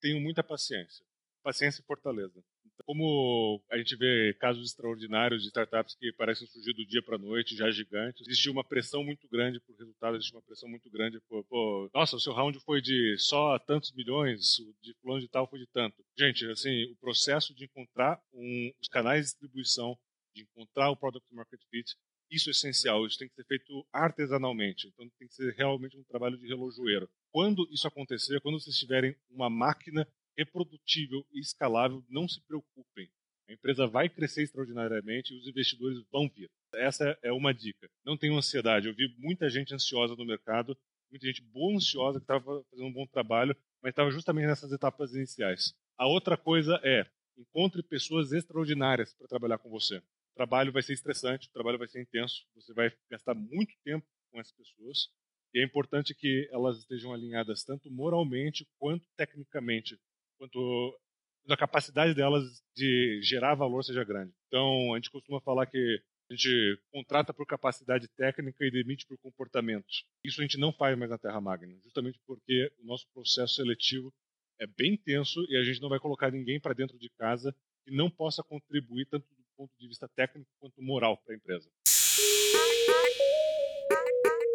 tenho muita paciência. Paciência e fortaleza. Como a gente vê casos extraordinários de startups que parecem surgir do dia para a noite, já gigantes, existe uma pressão muito grande por resultado, existe uma pressão muito grande por, por, nossa, o seu round foi de só tantos milhões, o de fulano de tal foi de tanto. Gente, assim, o processo de encontrar um, os canais de distribuição, de encontrar o product market fit, isso é essencial, isso tem que ser feito artesanalmente, então tem que ser realmente um trabalho de relojoeiro. Quando isso acontecer, quando vocês tiverem uma máquina reprodutível e escalável, não se preocupem. A empresa vai crescer extraordinariamente e os investidores vão vir. Essa é uma dica. Não tenham ansiedade. Eu vi muita gente ansiosa no mercado, muita gente boa ansiosa que estava fazendo um bom trabalho, mas estava justamente nessas etapas iniciais. A outra coisa é encontre pessoas extraordinárias para trabalhar com você. O trabalho vai ser estressante, o trabalho vai ser intenso, você vai gastar muito tempo com essas pessoas e é importante que elas estejam alinhadas tanto moralmente quanto tecnicamente quanto a capacidade delas de gerar valor seja grande. Então, a gente costuma falar que a gente contrata por capacidade técnica e demite por comportamento. Isso a gente não faz mais na Terra Magna, justamente porque o nosso processo seletivo é bem intenso e a gente não vai colocar ninguém para dentro de casa que não possa contribuir tanto do ponto de vista técnico quanto moral para a empresa.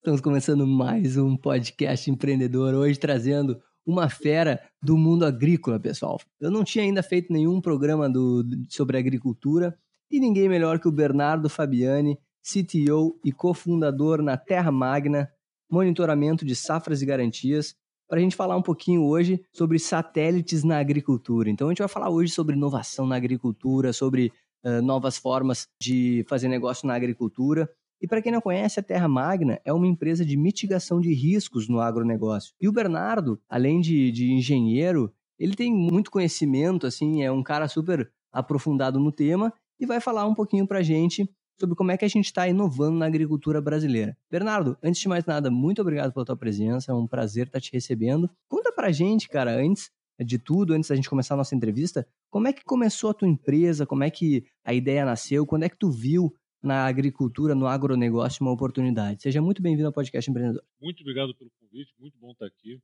Estamos começando mais um podcast empreendedor, hoje trazendo uma fera do mundo agrícola, pessoal. Eu não tinha ainda feito nenhum programa do, sobre agricultura e ninguém melhor que o Bernardo Fabiani, CTO e cofundador na Terra Magna, monitoramento de safras e garantias, para a gente falar um pouquinho hoje sobre satélites na agricultura. Então a gente vai falar hoje sobre inovação na agricultura, sobre uh, novas formas de fazer negócio na agricultura e para quem não conhece, a Terra Magna é uma empresa de mitigação de riscos no agronegócio. E o Bernardo, além de, de engenheiro, ele tem muito conhecimento, assim, é um cara super aprofundado no tema e vai falar um pouquinho para a gente sobre como é que a gente está inovando na agricultura brasileira. Bernardo, antes de mais nada, muito obrigado pela tua presença, é um prazer estar te recebendo. Conta para a gente, cara, antes de tudo, antes da gente começar a nossa entrevista, como é que começou a tua empresa, como é que a ideia nasceu, quando é que tu viu na agricultura, no agronegócio, uma oportunidade. Seja muito bem-vindo ao Podcast Empreendedor. Muito obrigado pelo convite, muito bom estar aqui.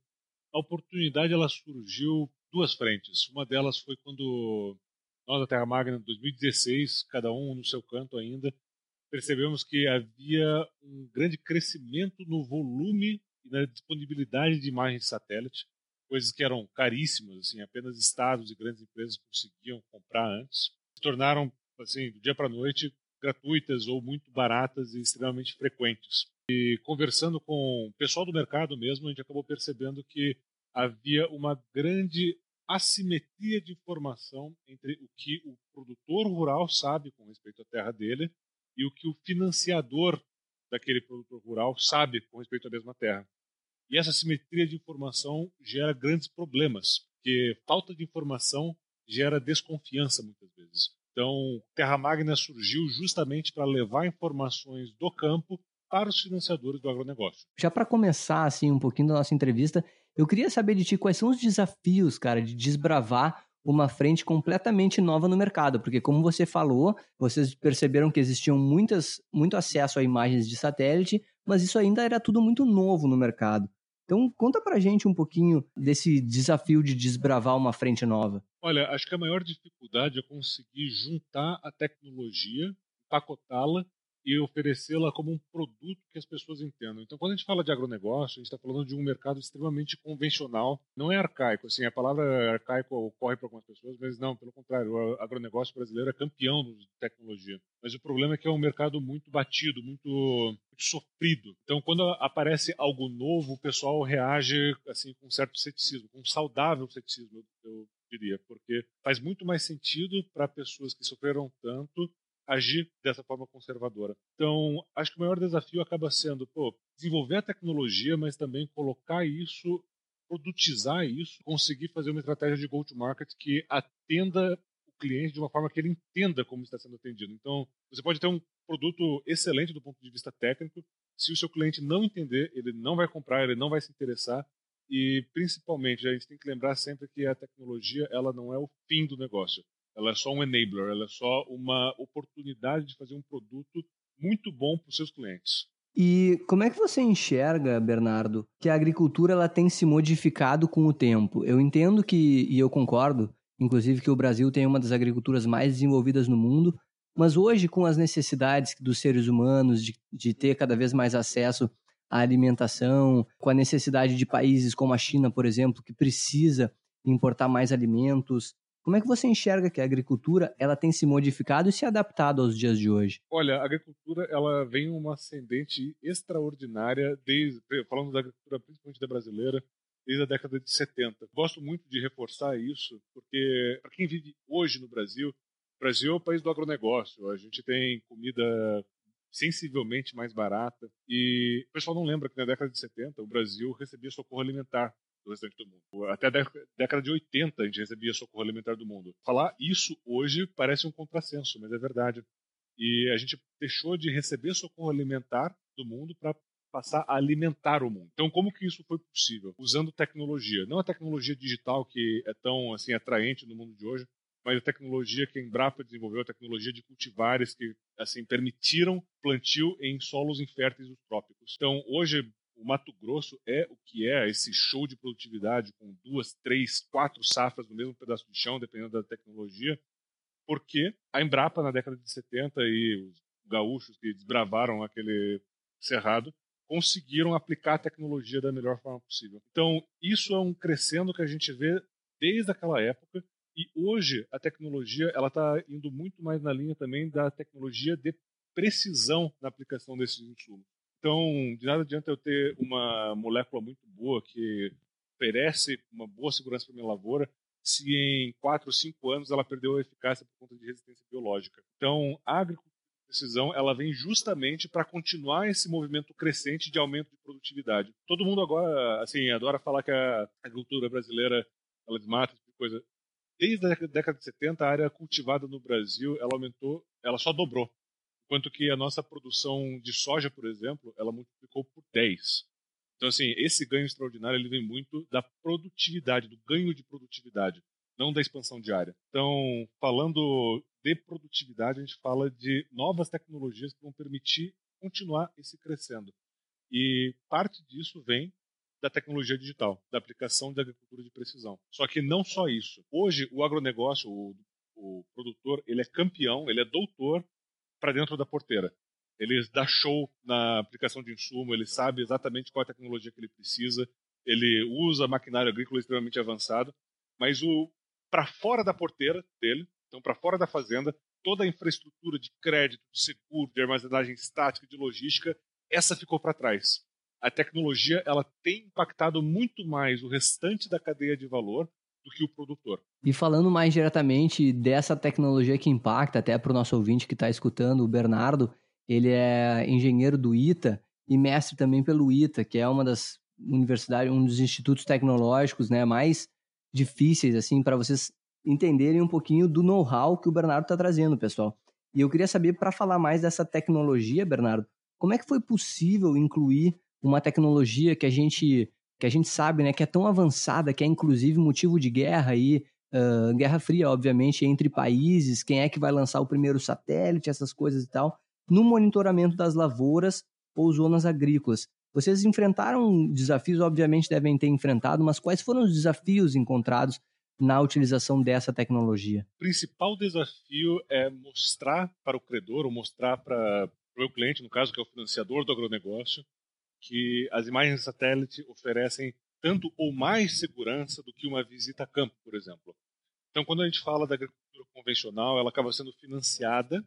A oportunidade ela surgiu duas frentes. Uma delas foi quando nós da Terra Magna, em 2016, cada um no seu canto ainda, percebemos que havia um grande crescimento no volume e na disponibilidade de imagens de satélite, coisas que eram caríssimas, assim, apenas estados e grandes empresas conseguiam comprar antes, se tornaram assim, do dia para a noite gratuitas ou muito baratas e extremamente frequentes. E conversando com o pessoal do mercado mesmo, a gente acabou percebendo que havia uma grande assimetria de informação entre o que o produtor rural sabe com respeito à terra dele e o que o financiador daquele produtor rural sabe com respeito à mesma terra. E essa assimetria de informação gera grandes problemas, porque falta de informação gera desconfiança muitas vezes. Então, Terra Magna surgiu justamente para levar informações do campo para os financiadores do agronegócio. Já para começar assim um pouquinho da nossa entrevista, eu queria saber de ti quais são os desafios, cara, de desbravar uma frente completamente nova no mercado, porque como você falou, vocês perceberam que existiam muitas, muito acesso a imagens de satélite, mas isso ainda era tudo muito novo no mercado. Então, conta pra gente um pouquinho desse desafio de desbravar uma frente nova. Olha, acho que a maior dificuldade é conseguir juntar a tecnologia, empacotá-la e oferecê-la como um produto que as pessoas entendam. Então, quando a gente fala de agronegócio, a gente está falando de um mercado extremamente convencional, não é arcaico. Assim, a palavra arcaico ocorre para algumas pessoas, mas não, pelo contrário, o agronegócio brasileiro é campeão de tecnologia. Mas o problema é que é um mercado muito batido, muito, muito sofrido. Então, quando aparece algo novo, o pessoal reage assim com certo ceticismo, com um saudável ceticismo, eu diria, porque faz muito mais sentido para pessoas que sofreram tanto agir dessa forma conservadora. Então, acho que o maior desafio acaba sendo, pô, desenvolver a tecnologia, mas também colocar isso, produtizar isso, conseguir fazer uma estratégia de go-to-market que atenda o cliente de uma forma que ele entenda como está sendo atendido. Então, você pode ter um produto excelente do ponto de vista técnico, se o seu cliente não entender, ele não vai comprar, ele não vai se interessar, e principalmente a gente tem que lembrar sempre que a tecnologia ela não é o fim do negócio ela é só um enabler, ela é só uma oportunidade de fazer um produto muito bom para os seus clientes. E como é que você enxerga, Bernardo, que a agricultura ela tem se modificado com o tempo? Eu entendo que, e eu concordo, inclusive que o Brasil tem uma das agriculturas mais desenvolvidas no mundo, mas hoje, com as necessidades dos seres humanos de, de ter cada vez mais acesso à alimentação, com a necessidade de países como a China, por exemplo, que precisa importar mais alimentos, como é que você enxerga que a agricultura ela tem se modificado e se adaptado aos dias de hoje? Olha, a agricultura ela vem uma ascendente extraordinária desde falando da agricultura principalmente da brasileira desde a década de 70. Gosto muito de reforçar isso porque para quem vive hoje no Brasil, o Brasil é o país do agronegócio. A gente tem comida sensivelmente mais barata e o pessoal não lembra que na década de 70 o Brasil recebia socorro alimentar do restante do mundo. Até a década de 80 a gente recebia socorro alimentar do mundo. Falar isso hoje parece um contrassenso, mas é verdade. E a gente deixou de receber socorro alimentar do mundo para passar a alimentar o mundo. Então, como que isso foi possível? Usando tecnologia. Não a tecnologia digital que é tão assim atraente no mundo de hoje, mas a tecnologia que a Embrapa desenvolveu, a tecnologia de cultivares que assim permitiram plantio em solos inférteis dos trópicos. Então, hoje o Mato Grosso é o que é esse show de produtividade com duas, três, quatro safras no mesmo pedaço de chão, dependendo da tecnologia, porque a Embrapa na década de 70 e os gaúchos que desbravaram aquele cerrado conseguiram aplicar a tecnologia da melhor forma possível. Então, isso é um crescendo que a gente vê desde aquela época e hoje a tecnologia ela está indo muito mais na linha também da tecnologia de precisão na aplicação desses insumos. Então, de nada adianta eu ter uma molécula muito boa que oferece uma boa segurança para minha lavoura se em 4 ou 5 anos ela perdeu a eficácia por conta de resistência biológica. Então, a agricultura de precisão ela vem justamente para continuar esse movimento crescente de aumento de produtividade. Todo mundo agora assim adora falar que a agricultura brasileira ela desmata tipo de coisa. Desde a década de 70, a área cultivada no Brasil ela aumentou, ela só dobrou. Enquanto que a nossa produção de soja, por exemplo, ela multiplicou por 10. Então, assim, esse ganho extraordinário ele vem muito da produtividade, do ganho de produtividade, não da expansão diária. Então, falando de produtividade, a gente fala de novas tecnologias que vão permitir continuar esse crescendo. E parte disso vem da tecnologia digital, da aplicação da agricultura de precisão. Só que não só isso. Hoje, o agronegócio, o, o produtor, ele é campeão, ele é doutor para dentro da porteira. Ele dá show na aplicação de insumo, ele sabe exatamente qual é a tecnologia que ele precisa, ele usa maquinário agrícola extremamente avançado, mas o para fora da porteira dele, então para fora da fazenda, toda a infraestrutura de crédito, de seguro, de armazenagem estática, de logística, essa ficou para trás. A tecnologia ela tem impactado muito mais o restante da cadeia de valor do que o produtor. E falando mais diretamente dessa tecnologia que impacta, até para o nosso ouvinte que está escutando, o Bernardo, ele é engenheiro do ITA e mestre também pelo ITA, que é uma das universidades, um dos institutos tecnológicos né, mais difíceis assim para vocês entenderem um pouquinho do know-how que o Bernardo está trazendo, pessoal. E eu queria saber, para falar mais dessa tecnologia, Bernardo, como é que foi possível incluir uma tecnologia que a gente que a gente sabe né, que é tão avançada, que é inclusive motivo de guerra aí, uh, guerra fria, obviamente, entre países, quem é que vai lançar o primeiro satélite, essas coisas e tal, no monitoramento das lavouras ou zonas agrícolas. Vocês enfrentaram desafios, obviamente devem ter enfrentado, mas quais foram os desafios encontrados na utilização dessa tecnologia? O principal desafio é mostrar para o credor, ou mostrar para para o meu cliente, no caso, que é o financiador do agronegócio, que as imagens de satélite oferecem tanto ou mais segurança do que uma visita a campo, por exemplo. Então, quando a gente fala da agricultura convencional, ela acaba sendo financiada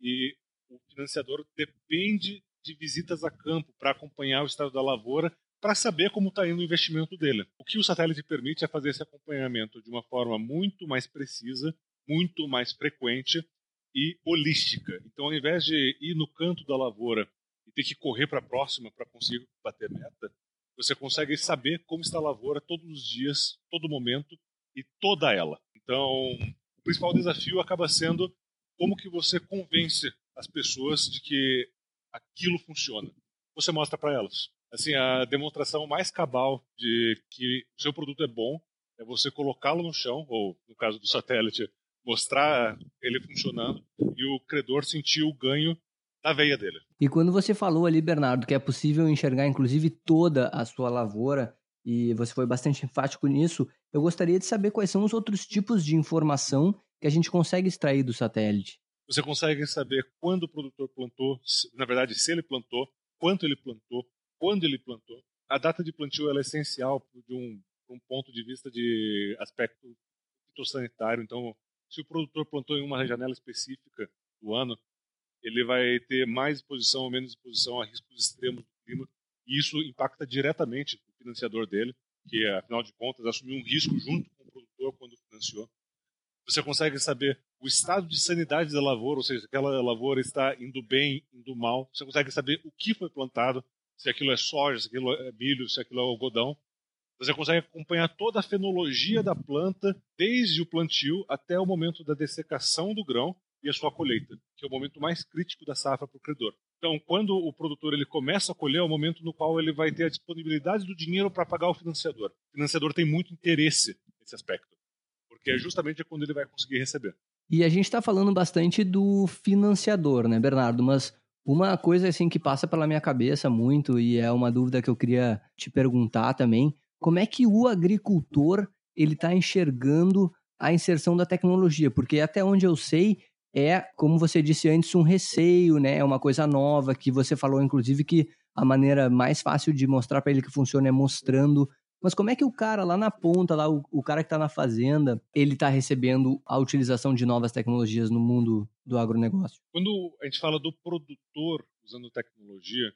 e o financiador depende de visitas a campo para acompanhar o estado da lavoura, para saber como está indo o investimento dele. O que o satélite permite é fazer esse acompanhamento de uma forma muito mais precisa, muito mais frequente e holística. Então, ao invés de ir no canto da lavoura ter que correr para a próxima para conseguir bater meta, você consegue saber como está a lavoura todos os dias, todo momento e toda ela. Então, o principal desafio acaba sendo como que você convence as pessoas de que aquilo funciona. Você mostra para elas. Assim, a demonstração mais cabal de que o seu produto é bom é você colocá-lo no chão, ou no caso do satélite, mostrar ele funcionando e o credor sentir o ganho da veia dele. E quando você falou ali, Bernardo, que é possível enxergar inclusive toda a sua lavoura, e você foi bastante enfático nisso, eu gostaria de saber quais são os outros tipos de informação que a gente consegue extrair do satélite. Você consegue saber quando o produtor plantou, na verdade, se ele plantou, quanto ele plantou, quando ele plantou. A data de plantio é essencial de um, um ponto de vista de aspecto fitossanitário. Então, se o produtor plantou em uma janela específica do ano, ele vai ter mais exposição ou menos exposição a riscos extremos do clima, e isso impacta diretamente o financiador dele, que, afinal de contas, assumiu um risco junto com o produtor quando financiou. Você consegue saber o estado de sanidade da lavoura, ou seja, se aquela lavoura está indo bem, indo mal. Você consegue saber o que foi plantado, se aquilo é soja, se aquilo é milho, se aquilo é algodão. Você consegue acompanhar toda a fenologia da planta, desde o plantio até o momento da dessecação do grão e a sua colheita, que é o momento mais crítico da safra para o credor. Então, quando o produtor ele começa a colher, é o momento no qual ele vai ter a disponibilidade do dinheiro para pagar o financiador. O financiador tem muito interesse nesse aspecto, porque é justamente quando ele vai conseguir receber. E a gente está falando bastante do financiador, né, Bernardo? Mas uma coisa assim que passa pela minha cabeça muito e é uma dúvida que eu queria te perguntar também, como é que o agricultor ele está enxergando a inserção da tecnologia? Porque até onde eu sei, é, como você disse antes, um receio, né? É uma coisa nova que você falou, inclusive, que a maneira mais fácil de mostrar para ele que funciona é mostrando. Mas como é que o cara lá na ponta, lá, o, o cara que está na fazenda, ele está recebendo a utilização de novas tecnologias no mundo do agronegócio? Quando a gente fala do produtor usando tecnologia,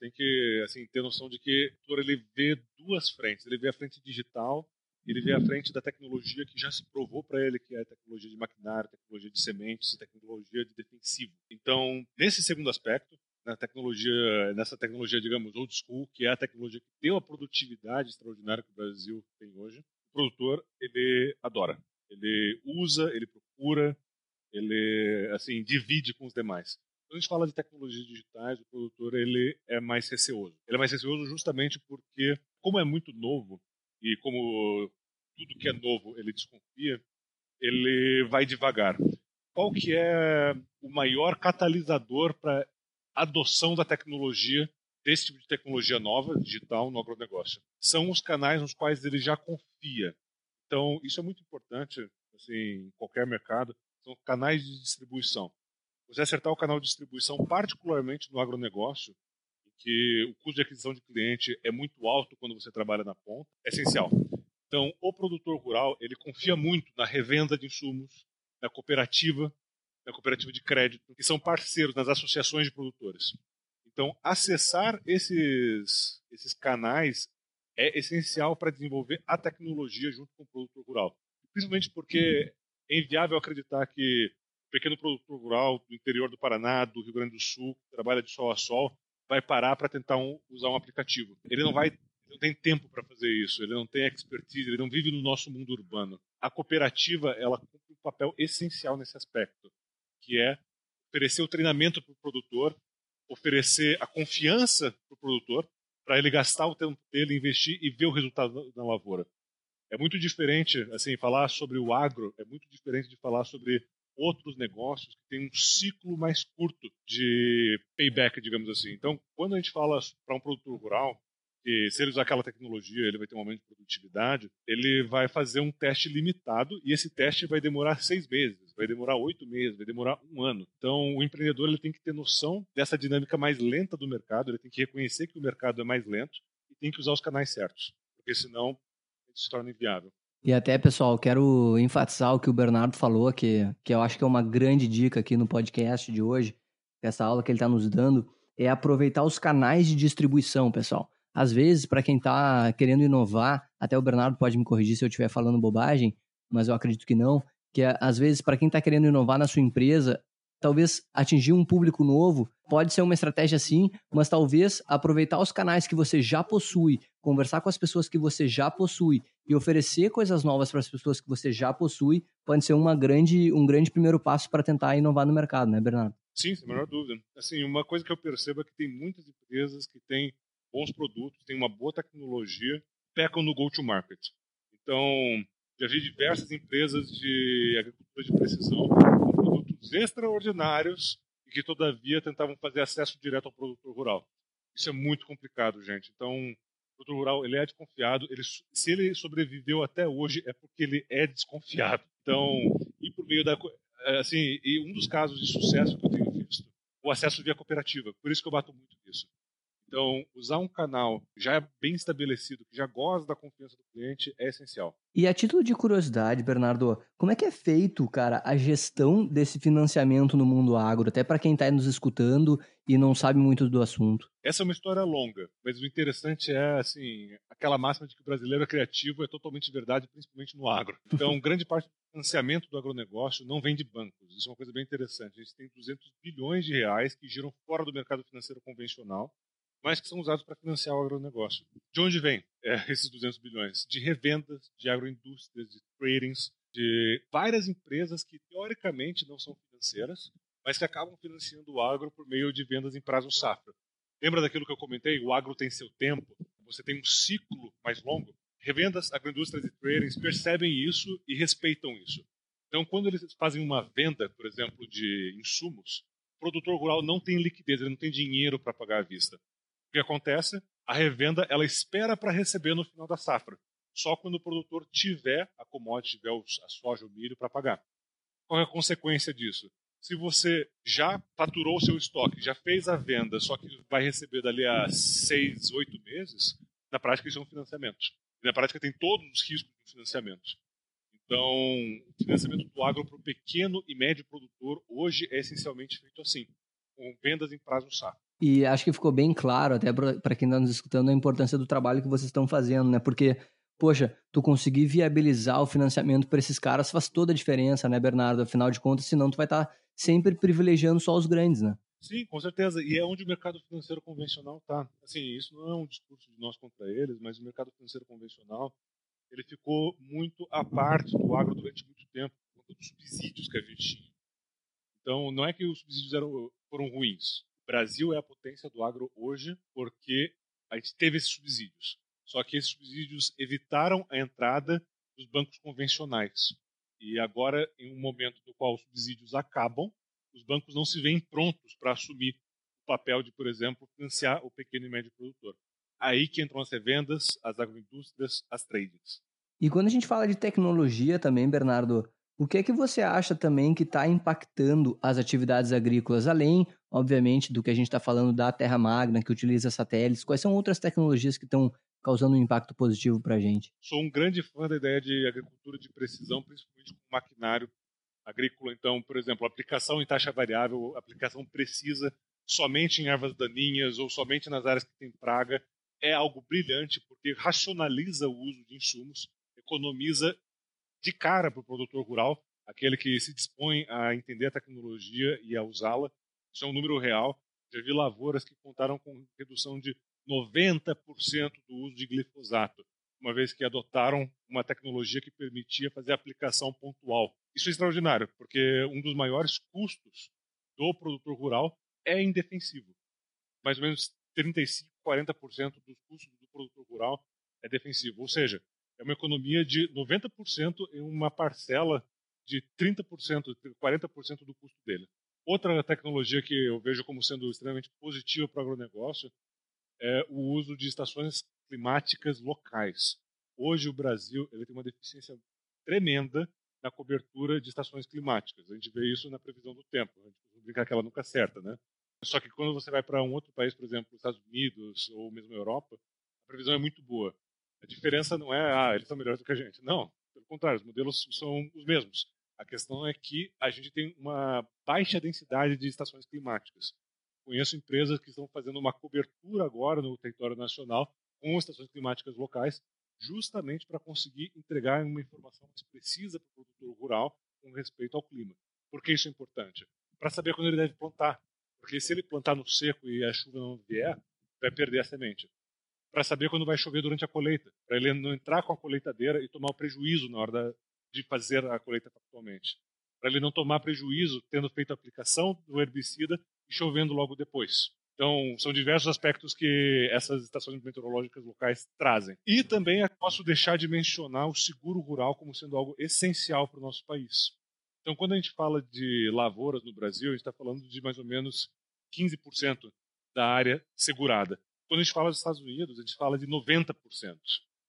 tem que assim, ter noção de que o ele vê duas frentes. Ele vê a frente digital ele vê à frente da tecnologia que já se provou para ele que é a tecnologia de maquinário, tecnologia de sementes, tecnologia de defensivo. Então, nesse segundo aspecto, na tecnologia, nessa tecnologia, digamos, old school, que é a tecnologia que deu a produtividade extraordinária que o Brasil tem hoje, o produtor, ele adora. Ele usa, ele procura, ele, assim, divide com os demais. Quando a gente fala de tecnologias digitais, o produtor, ele é mais receoso. Ele é mais receoso justamente porque, como é muito novo, e como tudo que é novo ele desconfia, ele vai devagar. Qual que é o maior catalisador para adoção da tecnologia, desse tipo de tecnologia nova, digital, no agronegócio? São os canais nos quais ele já confia. Então, isso é muito importante assim, em qualquer mercado, são canais de distribuição. Você acertar o canal de distribuição, particularmente no agronegócio, que o custo de aquisição de cliente é muito alto quando você trabalha na ponta, é essencial. Então, o produtor rural, ele confia muito na revenda de insumos, na cooperativa, na cooperativa de crédito, que são parceiros nas associações de produtores. Então, acessar esses, esses canais é essencial para desenvolver a tecnologia junto com o produtor rural. Principalmente porque é inviável acreditar que o pequeno produtor rural do interior do Paraná, do Rio Grande do Sul, que trabalha de sol a sol, vai parar para tentar um, usar um aplicativo. Ele não vai não tem tempo para fazer isso, ele não tem expertise, ele não vive no nosso mundo urbano. A cooperativa, ela cumpre um papel essencial nesse aspecto, que é oferecer o treinamento para o produtor, oferecer a confiança para o produtor, para ele gastar o tempo dele, investir e ver o resultado na lavoura. É muito diferente, assim, falar sobre o agro é muito diferente de falar sobre outros negócios que têm um ciclo mais curto de payback, digamos assim. Então, quando a gente fala para um produtor rural, que se ele usar aquela tecnologia, ele vai ter um aumento de produtividade, ele vai fazer um teste limitado e esse teste vai demorar seis meses, vai demorar oito meses, vai demorar um ano. Então, o empreendedor ele tem que ter noção dessa dinâmica mais lenta do mercado, ele tem que reconhecer que o mercado é mais lento e tem que usar os canais certos, porque senão ele se torna inviável. E até, pessoal, quero enfatizar o que o Bernardo falou, que, que eu acho que é uma grande dica aqui no podcast de hoje, essa aula que ele está nos dando, é aproveitar os canais de distribuição, pessoal. Às vezes, para quem está querendo inovar, até o Bernardo pode me corrigir se eu estiver falando bobagem, mas eu acredito que não, que às vezes, para quem está querendo inovar na sua empresa, talvez atingir um público novo pode ser uma estratégia sim, mas talvez aproveitar os canais que você já possui, conversar com as pessoas que você já possui e oferecer coisas novas para as pessoas que você já possui pode ser uma grande, um grande primeiro passo para tentar inovar no mercado, né, Bernardo? Sim, sem a menor dúvida. Assim, uma coisa que eu percebo é que tem muitas empresas que têm bons produtos, têm uma boa tecnologia, pecam no go-to-market. Então, já vi diversas empresas de agricultura de precisão com produtos extraordinários e que, todavia, tentavam fazer acesso direto ao produtor rural. Isso é muito complicado, gente. Então, o produtor rural ele é desconfiado. Ele, se ele sobreviveu até hoje, é porque ele é desconfiado. Então, e por meio da. É, assim, e um dos casos de sucesso que eu tenho visto, o acesso via cooperativa. Por isso que eu bato muito nisso. Então, usar um canal já bem estabelecido, que já gosta da confiança do cliente, é essencial. E a título de curiosidade, Bernardo, como é que é feito, cara, a gestão desse financiamento no mundo agro, até para quem está nos escutando e não sabe muito do assunto? Essa é uma história longa, mas o interessante é, assim, aquela máxima de que o brasileiro é criativo é totalmente verdade, principalmente no agro. Então, grande parte do financiamento do agronegócio não vem de bancos. Isso é uma coisa bem interessante. A gente tem 200 bilhões de reais que giram fora do mercado financeiro convencional mas que são usados para financiar o agronegócio. De onde vem é, esses 200 bilhões? De revendas, de agroindústrias, de tradings, de várias empresas que teoricamente não são financeiras, mas que acabam financiando o agro por meio de vendas em prazo safra. Lembra daquilo que eu comentei? O agro tem seu tempo, você tem um ciclo mais longo. Revendas, agroindústrias e tradings percebem isso e respeitam isso. Então, quando eles fazem uma venda, por exemplo, de insumos, o produtor rural não tem liquidez, ele não tem dinheiro para pagar à vista. O que acontece? A revenda ela espera para receber no final da safra. Só quando o produtor tiver a commodity, tiver a soja, o milho para pagar. Qual é a consequência disso? Se você já faturou o seu estoque, já fez a venda, só que vai receber dali a seis, oito meses, na prática isso é um financiamento. E na prática tem todos os riscos do financiamento. Então, o financiamento do agro para o pequeno e médio produtor hoje é essencialmente feito assim, com vendas em prazo safra. E acho que ficou bem claro, até para quem está nos escutando, a importância do trabalho que vocês estão fazendo, né? Porque, poxa, tu conseguir viabilizar o financiamento para esses caras faz toda a diferença, né, Bernardo? Afinal de contas, senão tu vai estar tá sempre privilegiando só os grandes, né? Sim, com certeza. E é onde o mercado financeiro convencional está. Assim, isso não é um discurso de nós contra eles, mas o mercado financeiro convencional ele ficou muito à parte do agro durante muito tempo, por conta dos subsídios que a gente tinha. Então, não é que os subsídios eram, foram ruins. Brasil é a potência do agro hoje porque a gente teve esses subsídios. Só que esses subsídios evitaram a entrada dos bancos convencionais. E agora, em um momento no qual os subsídios acabam, os bancos não se veem prontos para assumir o papel de, por exemplo, financiar o pequeno e médio produtor. Aí que entram as revendas, as agroindústrias, as tradings. E quando a gente fala de tecnologia também, Bernardo, o que é que você acha também que está impactando as atividades agrícolas, além, obviamente, do que a gente está falando da Terra Magna, que utiliza satélites? Quais são outras tecnologias que estão causando um impacto positivo para a gente? Sou um grande fã da ideia de agricultura de precisão, principalmente com maquinário agrícola. Então, por exemplo, aplicação em taxa variável, aplicação precisa somente em ervas daninhas ou somente nas áreas que tem praga, é algo brilhante porque racionaliza o uso de insumos, economiza de cara para o produtor rural, aquele que se dispõe a entender a tecnologia e a usá-la. Isso é um número real. Já vi lavouras que contaram com redução de 90% do uso de glifosato, uma vez que adotaram uma tecnologia que permitia fazer aplicação pontual. Isso é extraordinário, porque um dos maiores custos do produtor rural é indefensivo. Mais ou menos 35, 40% dos custos do produtor rural é defensivo. Ou seja, é uma economia de 90% em uma parcela de 30%, 40% do custo dele. Outra tecnologia que eu vejo como sendo extremamente positiva para o agronegócio é o uso de estações climáticas locais. Hoje o Brasil ele tem uma deficiência tremenda na cobertura de estações climáticas. A gente vê isso na previsão do tempo. A gente brincar que ela nunca acerta, né? Só que quando você vai para um outro país, por exemplo, os Estados Unidos ou mesmo a Europa, a previsão é muito boa. A diferença não é, ah, eles são melhores do que a gente. Não, pelo contrário, os modelos são os mesmos. A questão é que a gente tem uma baixa densidade de estações climáticas. Conheço empresas que estão fazendo uma cobertura agora no território nacional com estações climáticas locais, justamente para conseguir entregar uma informação mais precisa para o produtor rural com respeito ao clima. Por que isso é importante? Para saber quando ele deve plantar. Porque se ele plantar no seco e a chuva não vier, vai perder a semente. Para saber quando vai chover durante a colheita, para ele não entrar com a colheitadeira e tomar o prejuízo na hora da, de fazer a colheita factualmente. Para ele não tomar prejuízo tendo feito a aplicação do herbicida e chovendo logo depois. Então, são diversos aspectos que essas estações meteorológicas locais trazem. E também posso deixar de mencionar o seguro rural como sendo algo essencial para o nosso país. Então, quando a gente fala de lavouras no Brasil, a gente está falando de mais ou menos 15% da área segurada. Quando a gente fala dos Estados Unidos, a gente fala de 90%.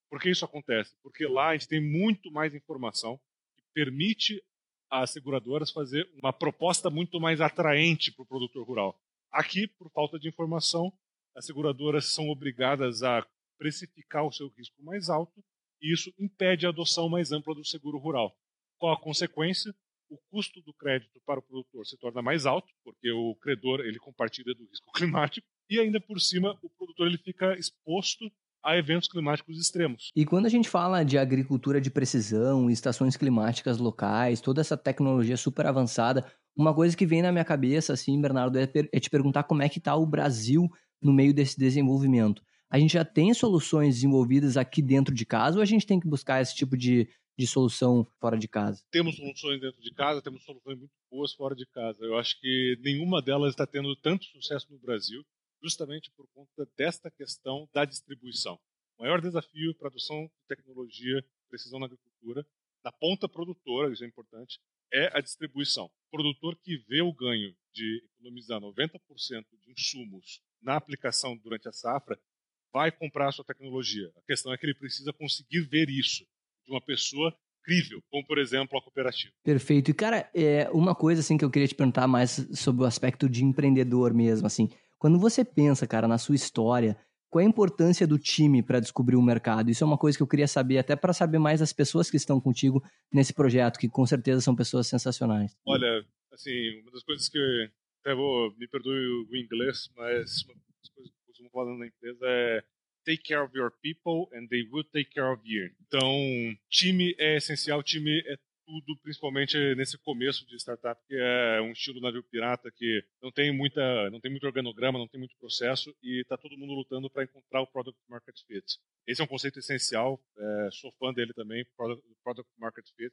Por que isso acontece? Porque lá a gente tem muito mais informação que permite às seguradoras fazer uma proposta muito mais atraente para o produtor rural. Aqui, por falta de informação, as seguradoras são obrigadas a precificar o seu risco mais alto e isso impede a adoção mais ampla do seguro rural. Qual a consequência? O custo do crédito para o produtor se torna mais alto, porque o credor ele compartilha do risco climático, e ainda por cima o produtor ele fica exposto a eventos climáticos extremos. E quando a gente fala de agricultura de precisão, estações climáticas locais, toda essa tecnologia super avançada, uma coisa que vem na minha cabeça, assim, Bernardo, é, é te perguntar como é que está o Brasil no meio desse desenvolvimento. A gente já tem soluções desenvolvidas aqui dentro de casa ou a gente tem que buscar esse tipo de, de solução fora de casa? Temos soluções dentro de casa, temos soluções muito boas fora de casa. Eu acho que nenhuma delas está tendo tanto sucesso no Brasil justamente por conta desta questão da distribuição. O maior desafio para a adoção de tecnologia, precisão na agricultura, da ponta produtora, isso é importante, é a distribuição. O produtor que vê o ganho de economizar 90% de insumos na aplicação durante a safra, vai comprar a sua tecnologia. A questão é que ele precisa conseguir ver isso de uma pessoa crível, como por exemplo a cooperativa. Perfeito. E cara, é uma coisa assim que eu queria te perguntar mais sobre o aspecto de empreendedor mesmo, assim. Quando você pensa, cara, na sua história, qual é a importância do time para descobrir o mercado? Isso é uma coisa que eu queria saber, até para saber mais das pessoas que estão contigo nesse projeto, que com certeza são pessoas sensacionais. Olha, assim, uma das coisas que até vou me perdoe o inglês, mas uma das coisas que eu costumo falar na empresa é take care of your people and they will take care of you. Então, time é essencial, time é tudo, principalmente nesse começo de startup, que é um estilo navio pirata que não tem muita, não tem muito organograma, não tem muito processo e está todo mundo lutando para encontrar o product market fit. Esse é um conceito essencial, é, sou fã dele também, product, product market fit,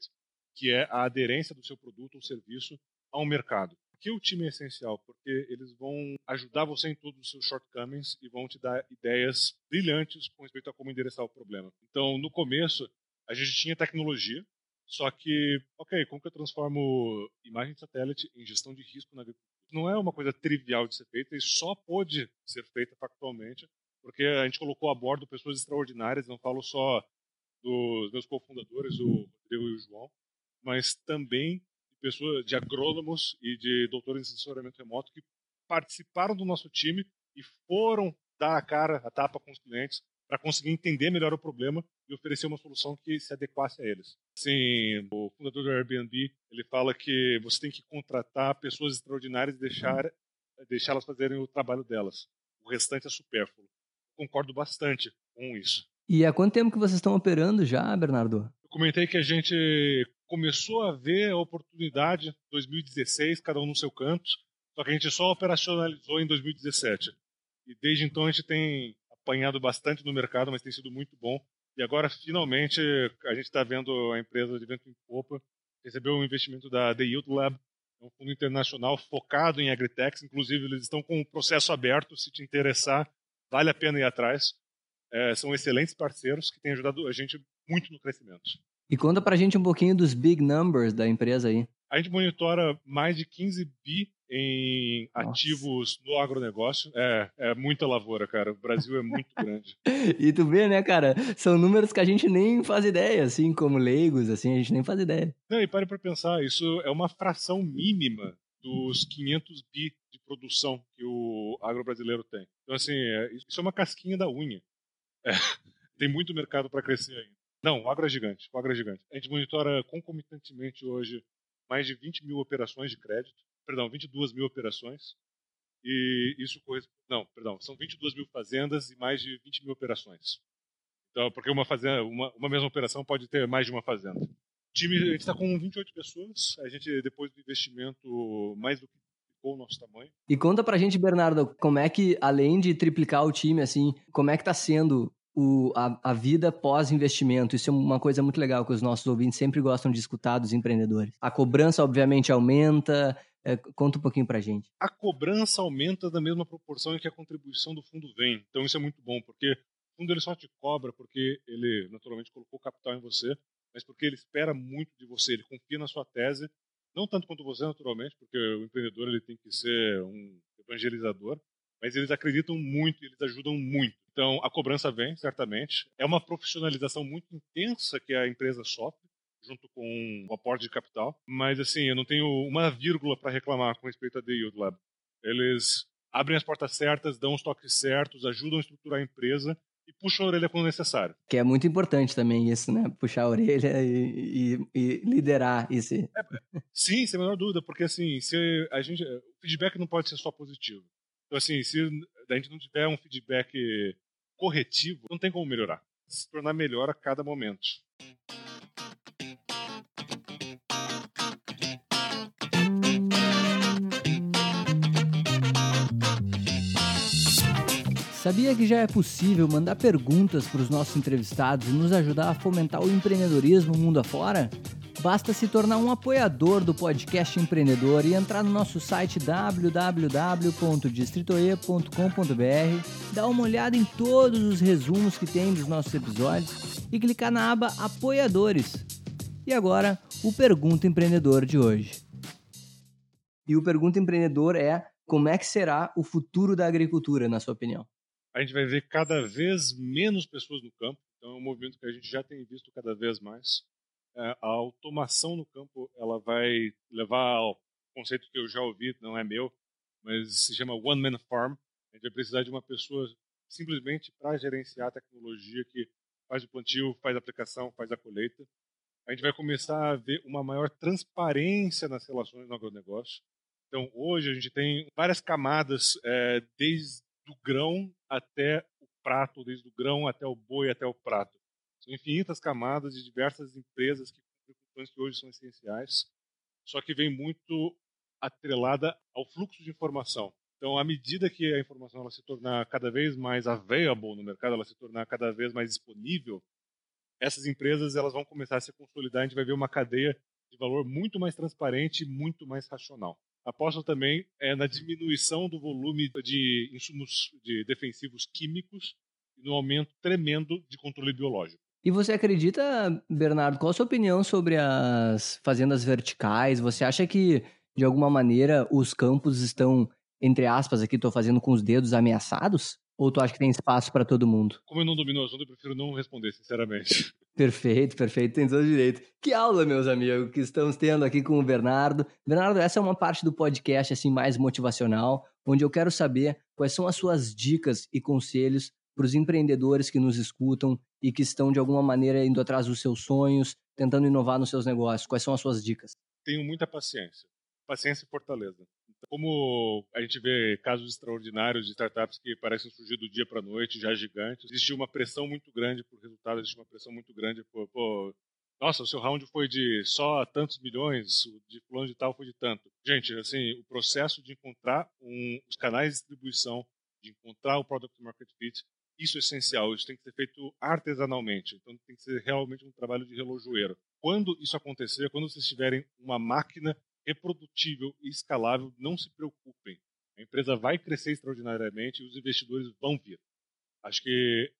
que é a aderência do seu produto ou serviço ao mercado. Por que o time é essencial? Porque eles vão ajudar você em todos os seus shortcomings e vão te dar ideias brilhantes com respeito a como endereçar o problema. Então, no começo, a gente tinha tecnologia, só que, ok, como que eu transformo imagem de satélite em gestão de risco na agricultura? Não é uma coisa trivial de ser feita e só pode ser feita factualmente, porque a gente colocou a bordo pessoas extraordinárias, não falo só dos meus cofundadores, o Rodrigo e o João, mas também de pessoas, de agrônomos e de doutores em assessoramento remoto que participaram do nosso time e foram dar a cara, a tapa com os clientes para conseguir entender melhor o problema e oferecer uma solução que se adequasse a eles. Sim, o fundador do Airbnb, ele fala que você tem que contratar pessoas extraordinárias e deixar deixá-las fazerem o trabalho delas. O restante é supérfluo. Concordo bastante com isso. E há quanto tempo que vocês estão operando já, Bernardo? Eu comentei que a gente começou a ver a oportunidade em 2016, cada um no seu canto, só que a gente só operacionalizou em 2017. E desde então a gente tem apanhado bastante no mercado, mas tem sido muito bom. E agora, finalmente, a gente está vendo a empresa de vento em popa recebeu um investimento da The Yield Lab, é um fundo internacional focado em agritechs. Inclusive, eles estão com o processo aberto. Se te interessar, vale a pena ir atrás. É, são excelentes parceiros que têm ajudado a gente muito no crescimento. E conta pra gente um pouquinho dos big numbers da empresa aí. A gente monitora mais de 15 bi em ativos no agronegócio. É, é muita lavoura, cara. O Brasil é muito grande. e tu vê, né, cara? São números que a gente nem faz ideia, assim, como leigos, assim, a gente nem faz ideia. Não, e pare para pensar, isso é uma fração mínima dos 500 bi de produção que o agro brasileiro tem. Então, assim, é, isso é uma casquinha da unha. É, tem muito mercado para crescer ainda. Não, o agro é gigante. O agro é gigante. A gente monitora concomitantemente hoje mais de 20 mil operações de crédito, perdão, 22 mil operações. E isso corresponde. Não, perdão, são 22 mil fazendas e mais de 20 mil operações. Então, porque uma, fazenda, uma, uma mesma operação pode ter mais de uma fazenda. O time, a gente está com 28 pessoas. A gente, depois do investimento, mais do que triplicou o nosso tamanho. E conta pra gente, Bernardo, como é que, além de triplicar o time, assim, como é que está sendo o, a, a vida pós-investimento. Isso é uma coisa muito legal que os nossos ouvintes sempre gostam de escutar dos empreendedores. A cobrança, obviamente, aumenta. É, conta um pouquinho pra gente. A cobrança aumenta da mesma proporção em que a contribuição do fundo vem. Então isso é muito bom, porque o fundo ele só te cobra porque ele naturalmente colocou capital em você, mas porque ele espera muito de você, ele confia na sua tese, não tanto quanto você naturalmente, porque o empreendedor ele tem que ser um evangelizador, mas eles acreditam muito, eles ajudam muito. Então, a cobrança vem, certamente. É uma profissionalização muito intensa que a empresa sofre, junto com o aporte de capital. Mas, assim, eu não tenho uma vírgula para reclamar com respeito a The Yield Lab. Eles abrem as portas certas, dão os toques certos, ajudam a estruturar a empresa e puxam a orelha quando necessário. Que é muito importante também isso, né? Puxar a orelha e, e, e liderar isso. É, sim, sem a menor dúvida, porque assim, se a gente, o feedback não pode ser só positivo. Então, assim, se a gente não tiver um feedback corretivo, não tem como melhorar. Se tornar melhor a cada momento. Sabia que já é possível mandar perguntas para os nossos entrevistados e nos ajudar a fomentar o empreendedorismo mundo afora? Basta se tornar um apoiador do podcast empreendedor e entrar no nosso site www.distritoe.com.br, dar uma olhada em todos os resumos que tem dos nossos episódios e clicar na aba Apoiadores. E agora, o Pergunta Empreendedor de hoje. E o Pergunta Empreendedor é: como é que será o futuro da agricultura, na sua opinião? A gente vai ver cada vez menos pessoas no campo, então é um movimento que a gente já tem visto cada vez mais. É, a automação no campo ela vai levar ao conceito que eu já ouvi, não é meu, mas se chama One Man Farm. A gente vai precisar de uma pessoa simplesmente para gerenciar a tecnologia que faz o plantio, faz a aplicação, faz a colheita. A gente vai começar a ver uma maior transparência nas relações no agronegócio. Então, hoje a gente tem várias camadas, é, desde o grão até o prato, desde o grão até o boi, até o prato. São infinitas camadas de diversas empresas que que hoje são essenciais, só que vem muito atrelada ao fluxo de informação. Então, à medida que a informação ela se tornar cada vez mais available no mercado, ela se tornar cada vez mais disponível, essas empresas elas vão começar a se consolidar. A gente vai ver uma cadeia de valor muito mais transparente e muito mais racional. Aposto também é na diminuição do volume de insumos de defensivos químicos e no aumento tremendo de controle biológico. E você acredita, Bernardo, qual a sua opinião sobre as fazendas verticais? Você acha que, de alguma maneira, os campos estão, entre aspas, aqui estou fazendo com os dedos ameaçados? Ou tu acha que tem espaço para todo mundo? Como eu não domino o assunto, eu prefiro não responder, sinceramente. Perfeito, perfeito, tem todo direito. Que aula, meus amigos, que estamos tendo aqui com o Bernardo. Bernardo, essa é uma parte do podcast assim mais motivacional, onde eu quero saber quais são as suas dicas e conselhos para os empreendedores que nos escutam e que estão, de alguma maneira, indo atrás dos seus sonhos, tentando inovar nos seus negócios? Quais são as suas dicas? Tenho muita paciência. Paciência e fortaleza. Então, como a gente vê casos extraordinários de startups que parecem surgir do dia para a noite, já gigantes, existe uma pressão muito grande por resultado, existe uma pressão muito grande por, por nossa, o seu round foi de só tantos milhões, o de fulano de tal foi de tanto. Gente, assim, o processo de encontrar um, os canais de distribuição, de encontrar o product market fit, isso é essencial, isso tem que ser feito artesanalmente, então tem que ser realmente um trabalho de relojoeiro. Quando isso acontecer, quando vocês tiverem uma máquina reprodutível e escalável, não se preocupem. A empresa vai crescer extraordinariamente e os investidores vão vir. Acho que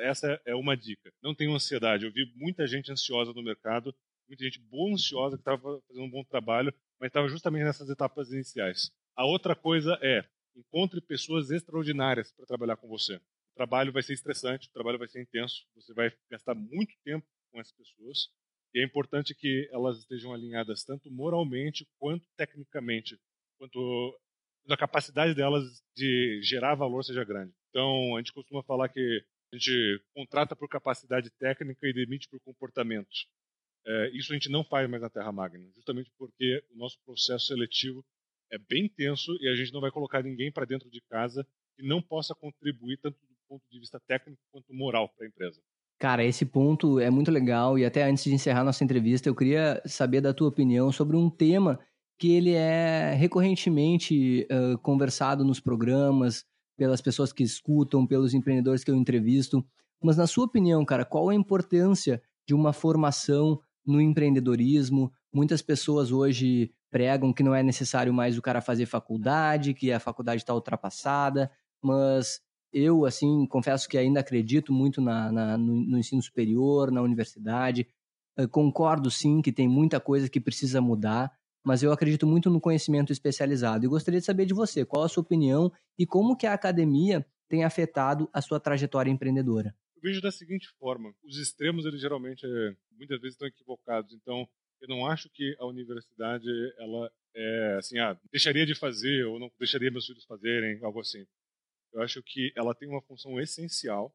essa é uma dica. Não tenham ansiedade. Eu vi muita gente ansiosa no mercado, muita gente boa ansiosa que estava fazendo um bom trabalho, mas estava justamente nessas etapas iniciais. A outra coisa é encontre pessoas extraordinárias para trabalhar com você. Trabalho vai ser estressante, o trabalho vai ser intenso, você vai gastar muito tempo com essas pessoas e é importante que elas estejam alinhadas tanto moralmente quanto tecnicamente, quanto a capacidade delas de gerar valor seja grande. Então, a gente costuma falar que a gente contrata por capacidade técnica e demite por comportamentos. É, isso a gente não faz mais na Terra Magna, justamente porque o nosso processo seletivo é bem tenso e a gente não vai colocar ninguém para dentro de casa que não possa contribuir tanto ponto de vista técnico quanto moral para a empresa. Cara, esse ponto é muito legal e até antes de encerrar nossa entrevista, eu queria saber da tua opinião sobre um tema que ele é recorrentemente uh, conversado nos programas, pelas pessoas que escutam, pelos empreendedores que eu entrevisto. Mas na sua opinião, cara, qual a importância de uma formação no empreendedorismo? Muitas pessoas hoje pregam que não é necessário mais o cara fazer faculdade, que a faculdade está ultrapassada, mas eu, assim, confesso que ainda acredito muito na, na no, no, ensino superior, na universidade. Eu concordo, sim, que tem muita coisa que precisa mudar, mas eu acredito muito no conhecimento especializado. E gostaria de saber de você, qual a sua opinião e como que a academia tem afetado a sua trajetória empreendedora. Eu vejo da seguinte forma, os extremos, eles geralmente, é, muitas vezes estão equivocados, então eu não acho que a universidade, ela é assim, ah, deixaria de fazer ou não deixaria meus filhos fazerem, algo assim. Eu acho que ela tem uma função essencial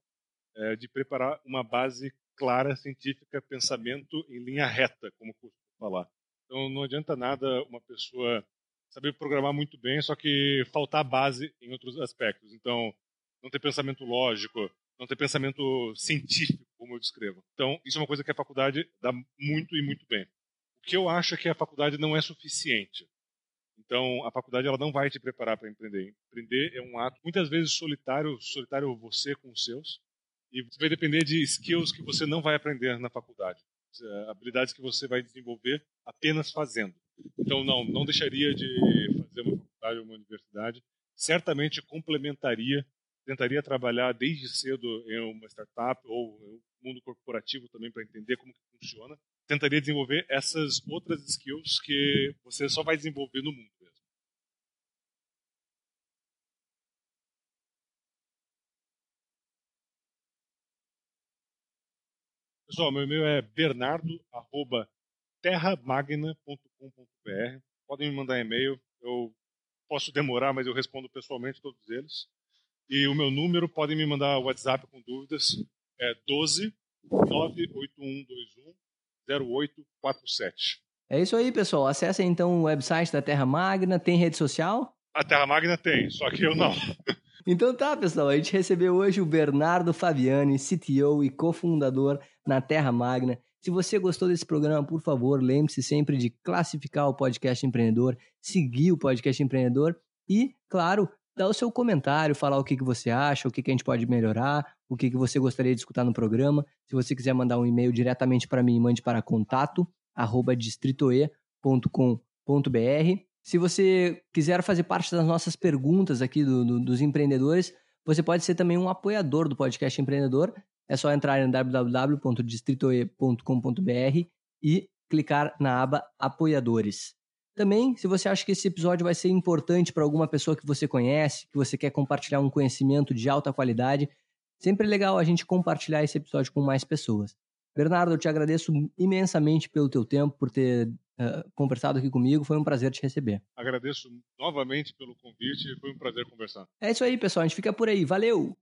é, de preparar uma base clara, científica, pensamento em linha reta, como costumo falar. Então não adianta nada uma pessoa saber programar muito bem, só que faltar base em outros aspectos. Então, não ter pensamento lógico, não ter pensamento científico, como eu descrevo. Então, isso é uma coisa que a faculdade dá muito e muito bem. O que eu acho é que a faculdade não é suficiente. Então, a faculdade ela não vai te preparar para empreender. Empreender é um ato muitas vezes solitário, solitário você com os seus, e vai depender de skills que você não vai aprender na faculdade. Eh, habilidades que você vai desenvolver apenas fazendo. Então, não, não deixaria de fazer uma faculdade ou uma universidade. Certamente complementaria, tentaria trabalhar desde cedo em uma startup ou no mundo corporativo também para entender como que funciona. Tentaria desenvolver essas outras skills que você só vai desenvolver no mundo. Pessoal, meu e-mail é bernardo@terramagna.com.br. Podem me mandar e-mail, eu posso demorar, mas eu respondo pessoalmente todos eles. E o meu número, podem me mandar WhatsApp com dúvidas, é 12 98121 0847. É isso aí, pessoal. Acessem então o website da Terra Magna. Tem rede social? A Terra Magna tem, só que eu não. Então tá, pessoal, a gente recebeu hoje o Bernardo Fabiani, CTO e cofundador na Terra Magna. Se você gostou desse programa, por favor, lembre-se sempre de classificar o podcast empreendedor, seguir o podcast empreendedor e, claro, dar o seu comentário, falar o que, que você acha, o que, que a gente pode melhorar, o que, que você gostaria de escutar no programa. Se você quiser mandar um e-mail diretamente para mim, mande para contato arroba distritoe.com.br se você quiser fazer parte das nossas perguntas aqui do, do, dos empreendedores, você pode ser também um apoiador do podcast empreendedor. É só entrar em www.distritoe.com.br e clicar na aba Apoiadores. Também, se você acha que esse episódio vai ser importante para alguma pessoa que você conhece, que você quer compartilhar um conhecimento de alta qualidade, sempre é legal a gente compartilhar esse episódio com mais pessoas. Bernardo, eu te agradeço imensamente pelo teu tempo, por ter uh, conversado aqui comigo. Foi um prazer te receber. Agradeço novamente pelo convite. Foi um prazer conversar. É isso aí, pessoal. A gente fica por aí. Valeu!